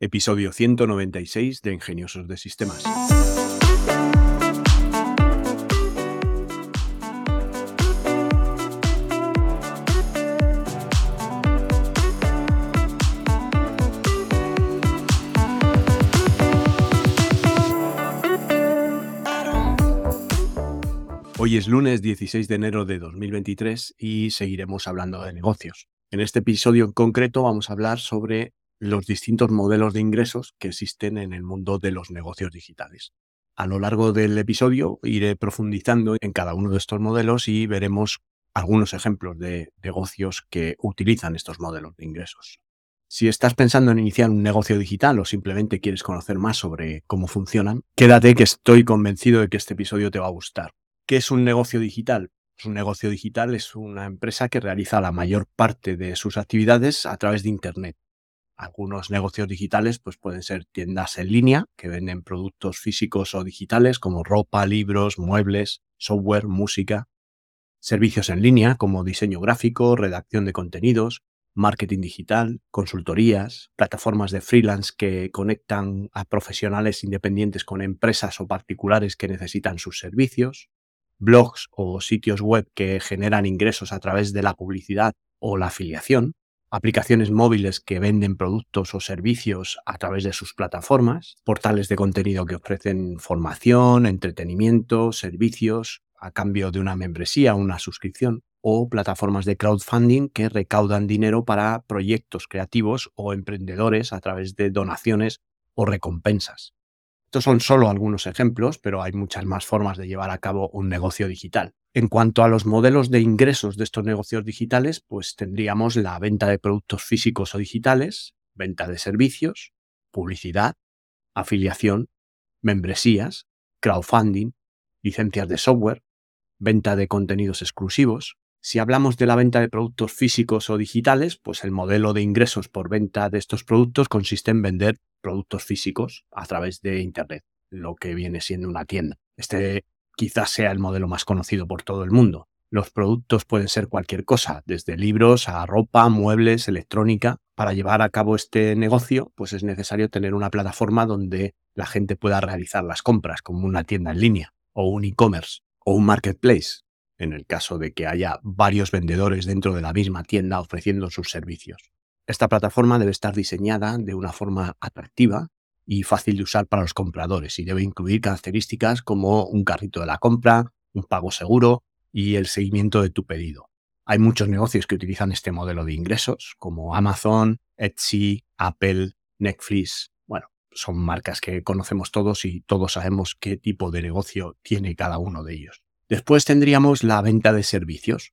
episodio 196 de Ingeniosos de Sistemas. Hoy es lunes 16 de enero de 2023 y seguiremos hablando de negocios. En este episodio en concreto vamos a hablar sobre los distintos modelos de ingresos que existen en el mundo de los negocios digitales. A lo largo del episodio iré profundizando en cada uno de estos modelos y veremos algunos ejemplos de negocios que utilizan estos modelos de ingresos. Si estás pensando en iniciar un negocio digital o simplemente quieres conocer más sobre cómo funcionan, quédate que estoy convencido de que este episodio te va a gustar. ¿Qué es un negocio digital? Un negocio digital es una empresa que realiza la mayor parte de sus actividades a través de Internet. Algunos negocios digitales pues pueden ser tiendas en línea que venden productos físicos o digitales como ropa, libros, muebles, software, música. Servicios en línea como diseño gráfico, redacción de contenidos, marketing digital, consultorías, plataformas de freelance que conectan a profesionales independientes con empresas o particulares que necesitan sus servicios, blogs o sitios web que generan ingresos a través de la publicidad o la afiliación, aplicaciones móviles que venden productos o servicios a través de sus plataformas, portales de contenido que ofrecen formación, entretenimiento, servicios a cambio de una membresía o una suscripción, o plataformas de crowdfunding que recaudan dinero para proyectos creativos o emprendedores a través de donaciones o recompensas. Estos son solo algunos ejemplos, pero hay muchas más formas de llevar a cabo un negocio digital. En cuanto a los modelos de ingresos de estos negocios digitales, pues tendríamos la venta de productos físicos o digitales, venta de servicios, publicidad, afiliación, membresías, crowdfunding, licencias de software, venta de contenidos exclusivos. Si hablamos de la venta de productos físicos o digitales, pues el modelo de ingresos por venta de estos productos consiste en vender productos físicos a través de Internet, lo que viene siendo una tienda. Este quizás sea el modelo más conocido por todo el mundo. Los productos pueden ser cualquier cosa, desde libros a ropa, muebles, electrónica. Para llevar a cabo este negocio, pues es necesario tener una plataforma donde la gente pueda realizar las compras, como una tienda en línea, o un e-commerce, o un marketplace, en el caso de que haya varios vendedores dentro de la misma tienda ofreciendo sus servicios. Esta plataforma debe estar diseñada de una forma atractiva y fácil de usar para los compradores y debe incluir características como un carrito de la compra, un pago seguro y el seguimiento de tu pedido. Hay muchos negocios que utilizan este modelo de ingresos, como Amazon, Etsy, Apple, Netflix. Bueno, son marcas que conocemos todos y todos sabemos qué tipo de negocio tiene cada uno de ellos. Después tendríamos la venta de servicios.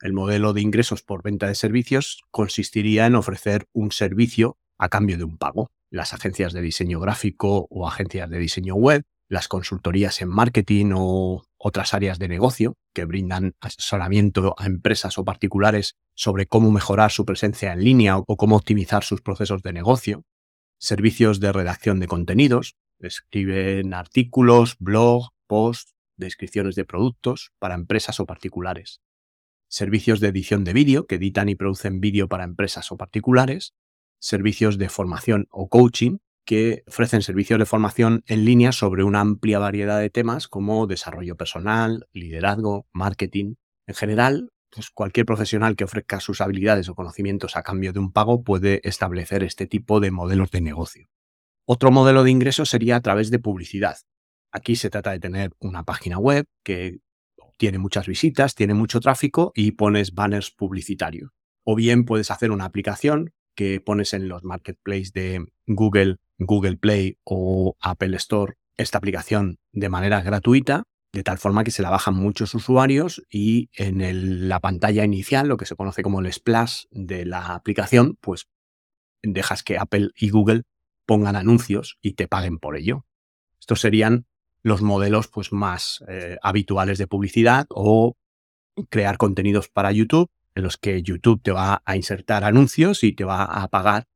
El modelo de ingresos por venta de servicios consistiría en ofrecer un servicio a cambio de un pago las agencias de diseño gráfico o agencias de diseño web, las consultorías en marketing o otras áreas de negocio que brindan asesoramiento a empresas o particulares sobre cómo mejorar su presencia en línea o cómo optimizar sus procesos de negocio, servicios de redacción de contenidos, escriben artículos, blog, posts, descripciones de productos para empresas o particulares, servicios de edición de vídeo que editan y producen vídeo para empresas o particulares, servicios de formación o coaching que ofrecen servicios de formación en línea sobre una amplia variedad de temas como desarrollo personal, liderazgo, marketing. En general, pues cualquier profesional que ofrezca sus habilidades o conocimientos a cambio de un pago puede establecer este tipo de modelos de negocio. Otro modelo de ingreso sería a través de publicidad. Aquí se trata de tener una página web que tiene muchas visitas, tiene mucho tráfico y pones banners publicitarios. O bien puedes hacer una aplicación que pones en los marketplaces de Google, Google Play o Apple Store esta aplicación de manera gratuita, de tal forma que se la bajan muchos usuarios y en la pantalla inicial, lo que se conoce como el splash de la aplicación, pues dejas que Apple y Google pongan anuncios y te paguen por ello. Estos serían los modelos pues, más eh, habituales de publicidad o crear contenidos para YouTube en los que YouTube te va a insertar anuncios y te va a pagar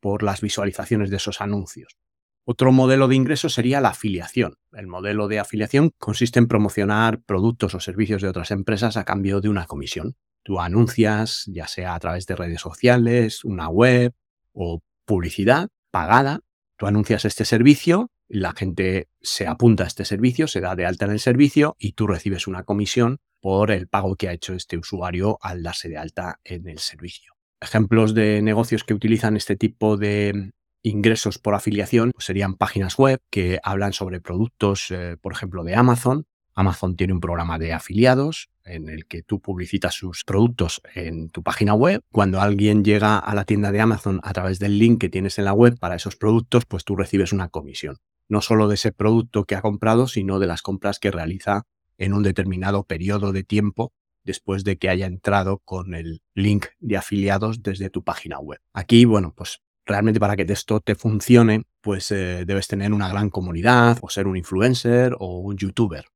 por las visualizaciones de esos anuncios. Otro modelo de ingreso sería la afiliación. El modelo de afiliación consiste en promocionar productos o servicios de otras empresas a cambio de una comisión. Tú anuncias, ya sea a través de redes sociales, una web o publicidad, pagada. Tú anuncias este servicio, la gente se apunta a este servicio, se da de alta en el servicio y tú recibes una comisión por el pago que ha hecho este usuario al darse de alta en el servicio. Ejemplos de negocios que utilizan este tipo de ingresos por afiliación pues serían páginas web que hablan sobre productos, eh, por ejemplo, de Amazon. Amazon tiene un programa de afiliados en el que tú publicitas sus productos en tu página web. Cuando alguien llega a la tienda de Amazon a través del link que tienes en la web para esos productos, pues tú recibes una comisión. No solo de ese producto que ha comprado, sino de las compras que realiza en un determinado periodo de tiempo después de que haya entrado con el link de afiliados desde tu página web. Aquí, bueno, pues realmente para que esto te funcione, pues eh, debes tener una gran comunidad o ser un influencer o un youtuber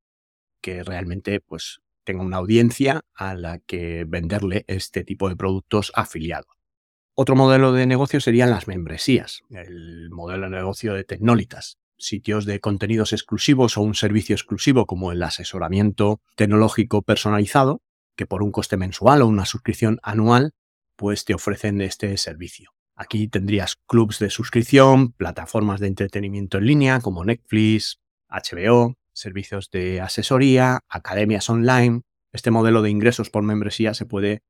que realmente pues tenga una audiencia a la que venderle este tipo de productos afiliados. Otro modelo de negocio serían las membresías, el modelo de negocio de Tecnolitas, sitios de contenidos exclusivos o un servicio exclusivo como el asesoramiento tecnológico personalizado, que por un coste mensual o una suscripción anual, pues te ofrecen este servicio. Aquí tendrías clubs de suscripción, plataformas de entretenimiento en línea como Netflix, HBO, servicios de asesoría, academias online. Este modelo de ingresos por membresía se puede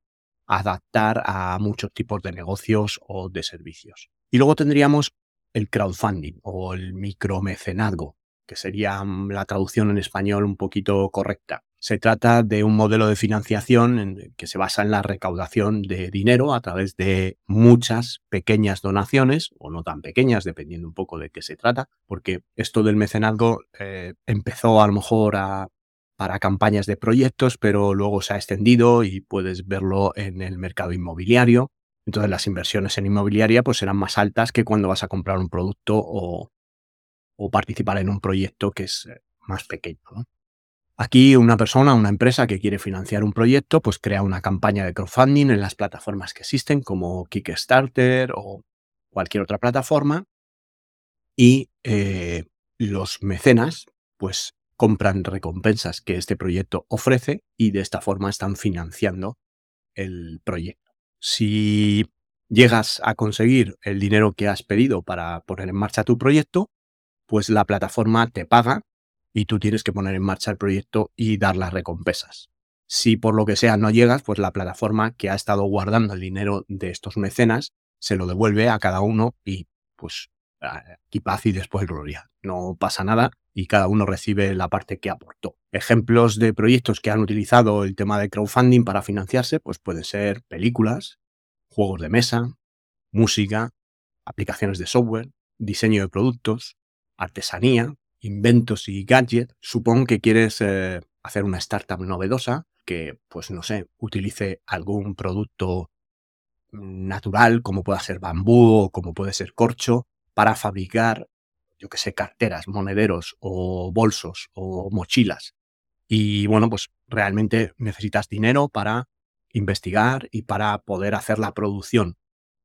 adaptar a muchos tipos de negocios o de servicios. Y luego tendríamos el crowdfunding o el micromecenazgo, que sería mm, la traducción en español un poquito correcta. Se trata de un modelo de financiación que se basa en la recaudación de dinero a través de muchas pequeñas donaciones, o no tan pequeñas, dependiendo un poco de qué se trata, porque esto del mecenazgo eh, empezó a lo mejor para campañas de proyectos, pero luego se ha extendido y puedes verlo en el mercado inmobiliario. Entonces las inversiones en inmobiliaria pues serán más altas que cuando vas a comprar un producto o, o participar en un proyecto que es eh, más pequeño. Aquí una persona, una empresa que quiere financiar un proyecto, pues crea una campaña de crowdfunding en las plataformas que existen como Kickstarter o cualquier otra plataforma y eh, los mecenas pues compran recompensas que este proyecto ofrece y de esta forma están financiando el proyecto. Si llegas a conseguir el dinero que has pedido para poner en marcha tu proyecto, pues la plataforma te paga y tú tienes que poner en marcha el proyecto y dar las recompensas. Si por lo que sea no llegas, pues la plataforma que ha estado guardando el dinero de estos mecenas se lo devuelve a cada uno y pues aquí paz y después gloria. No pasa nada y cada uno recibe la parte que aportó. Ejemplos de proyectos que han utilizado el tema de crowdfunding para financiarse, pues pueden ser películas, juegos de mesa, música, aplicaciones de software, diseño de productos, artesanía, inventos y gadgets, supongo que quieres eh, hacer una startup novedosa que, pues no sé, utilice algún producto natural, como pueda ser bambú o como puede ser corcho, para fabricar, yo que sé, carteras, monederos o bolsos o mochilas. Y bueno, pues realmente necesitas dinero para investigar y para poder hacer la producción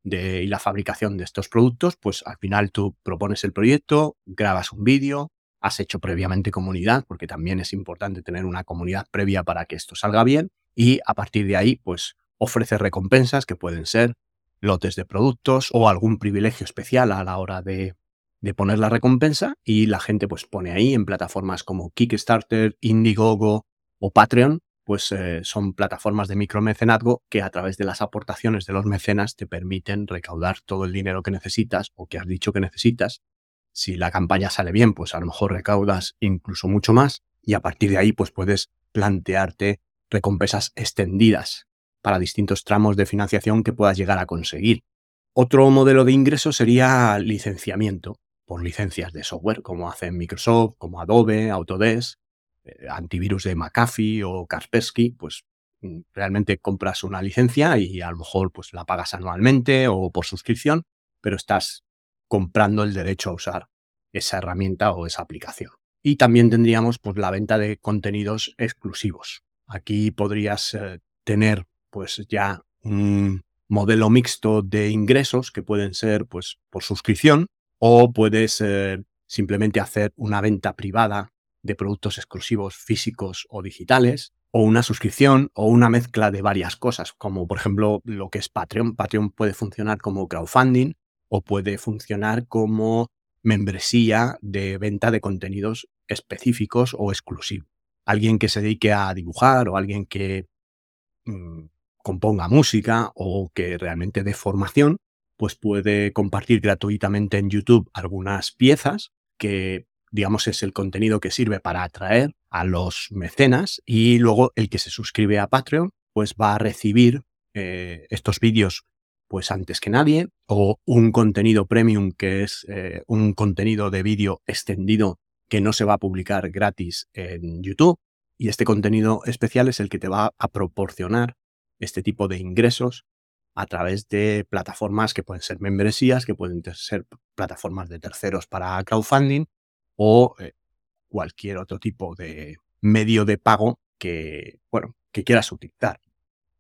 de, y la fabricación de estos productos, pues al final tú propones el proyecto, grabas un vídeo, has hecho previamente comunidad, porque también es importante tener una comunidad previa para que esto salga bien, y a partir de ahí, pues ofrece recompensas que pueden ser lotes de productos o algún privilegio especial a la hora de, de poner la recompensa y la gente pues pone ahí en plataformas como Kickstarter, Indiegogo o Patreon, pues eh, son plataformas de micromecenazgo que a través de las aportaciones de los mecenas te permiten recaudar todo el dinero que necesitas o que has dicho que necesitas si la campaña sale bien, pues a lo mejor recaudas incluso mucho más y a partir de ahí pues puedes plantearte recompensas extendidas para distintos tramos de financiación que puedas llegar a conseguir. Otro modelo de ingreso sería licenciamiento por licencias de software, como hacen Microsoft, como Adobe, Autodesk, eh, antivirus de McAfee o Kaspersky, pues mm, realmente compras una licencia y a lo mejor pues la pagas anualmente o por suscripción, pero estás comprando el derecho a usar esa herramienta o esa aplicación. Y también tendríamos pues, la venta de contenidos exclusivos. Aquí podrías eh, tener pues ya un modelo mixto de ingresos que pueden ser pues por suscripción o puedes eh, simplemente hacer una venta privada de productos exclusivos físicos o digitales o una suscripción o una mezcla de varias cosas, como por ejemplo lo que es Patreon. Patreon puede funcionar como crowdfunding o puede funcionar como membresía de venta de contenidos específicos o exclusivos. Alguien que se dedique a dibujar o alguien que mm, componga música o que realmente dé formación, pues puede compartir gratuitamente en YouTube algunas piezas que digamos es el contenido que sirve para atraer a los mecenas y luego el que se suscribe a Patreon pues va a recibir eh, estos vídeos pues antes que nadie, o un contenido premium que es eh, un contenido de vídeo extendido que no se va a publicar gratis en YouTube. Y este contenido especial es el que te va a proporcionar este tipo de ingresos a través de plataformas que pueden ser membresías, que pueden ser plataformas de terceros para crowdfunding o eh, cualquier otro tipo de medio de pago que, bueno, que quieras utilizar.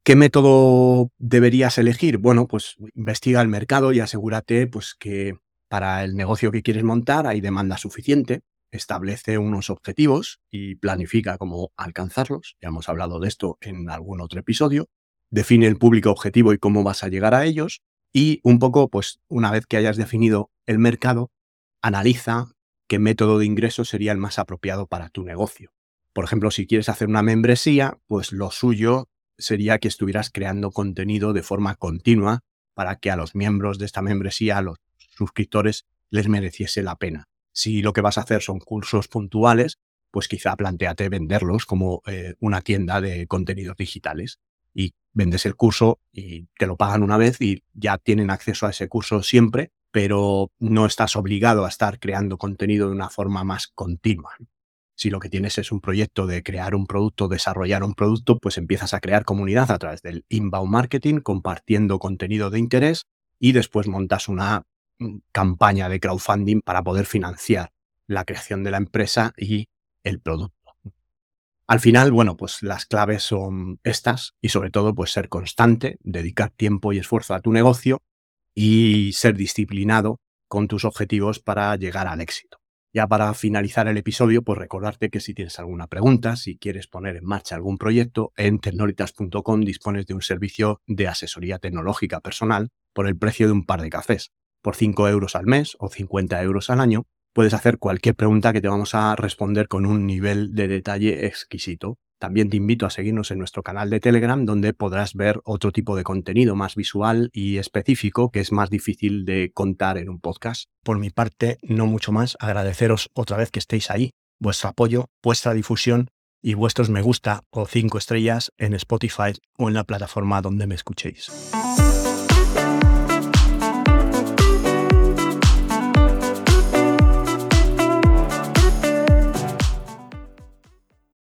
¿Qué método deberías elegir? Bueno, pues investiga el mercado y asegúrate pues, que para el negocio que quieres montar hay demanda suficiente. Establece unos objetivos y planifica cómo alcanzarlos. Ya hemos hablado de esto en algún otro episodio. Define el público objetivo y cómo vas a llegar a ellos. Y un poco, pues una vez que hayas definido el mercado, analiza qué método de ingreso sería el más apropiado para tu negocio. Por ejemplo, si quieres hacer una membresía, pues lo suyo sería que estuvieras creando contenido de forma continua para que a los miembros de esta membresía, a los suscriptores, les mereciese la pena. Si lo que vas a hacer son cursos puntuales, pues quizá planteate venderlos como eh, una tienda de contenidos digitales y vendes el curso y te lo pagan una vez y ya tienen acceso a ese curso siempre, pero no estás obligado a estar creando contenido de una forma más continua. Si lo que tienes es un proyecto de crear un producto, desarrollar un producto, pues empiezas a crear comunidad a través del inbound marketing, compartiendo contenido de interés y después montas una mm, campaña de crowdfunding para poder financiar la creación de la empresa y el producto. Al final, bueno, pues las claves son estas y sobre todo pues ser constante, dedicar tiempo y esfuerzo a tu negocio y ser disciplinado con tus objetivos para llegar al éxito. Ya para finalizar el episodio, pues recordarte que si tienes alguna pregunta, si quieres poner en marcha algún proyecto, en tecnolitas.com dispones de un servicio de asesoría tecnológica personal por el precio de un par de cafés. Por 5 euros al mes o 50 euros al año, puedes hacer cualquier pregunta que te vamos a responder con un nivel de detalle exquisito. También te invito a seguirnos en nuestro canal de Telegram, donde podrás ver otro tipo de contenido más visual y específico que es más difícil de contar en un podcast. Por mi parte, no mucho más. Agradeceros otra vez que estéis ahí, vuestro apoyo, vuestra difusión y vuestros me gusta o cinco estrellas en Spotify o en la plataforma donde me escuchéis.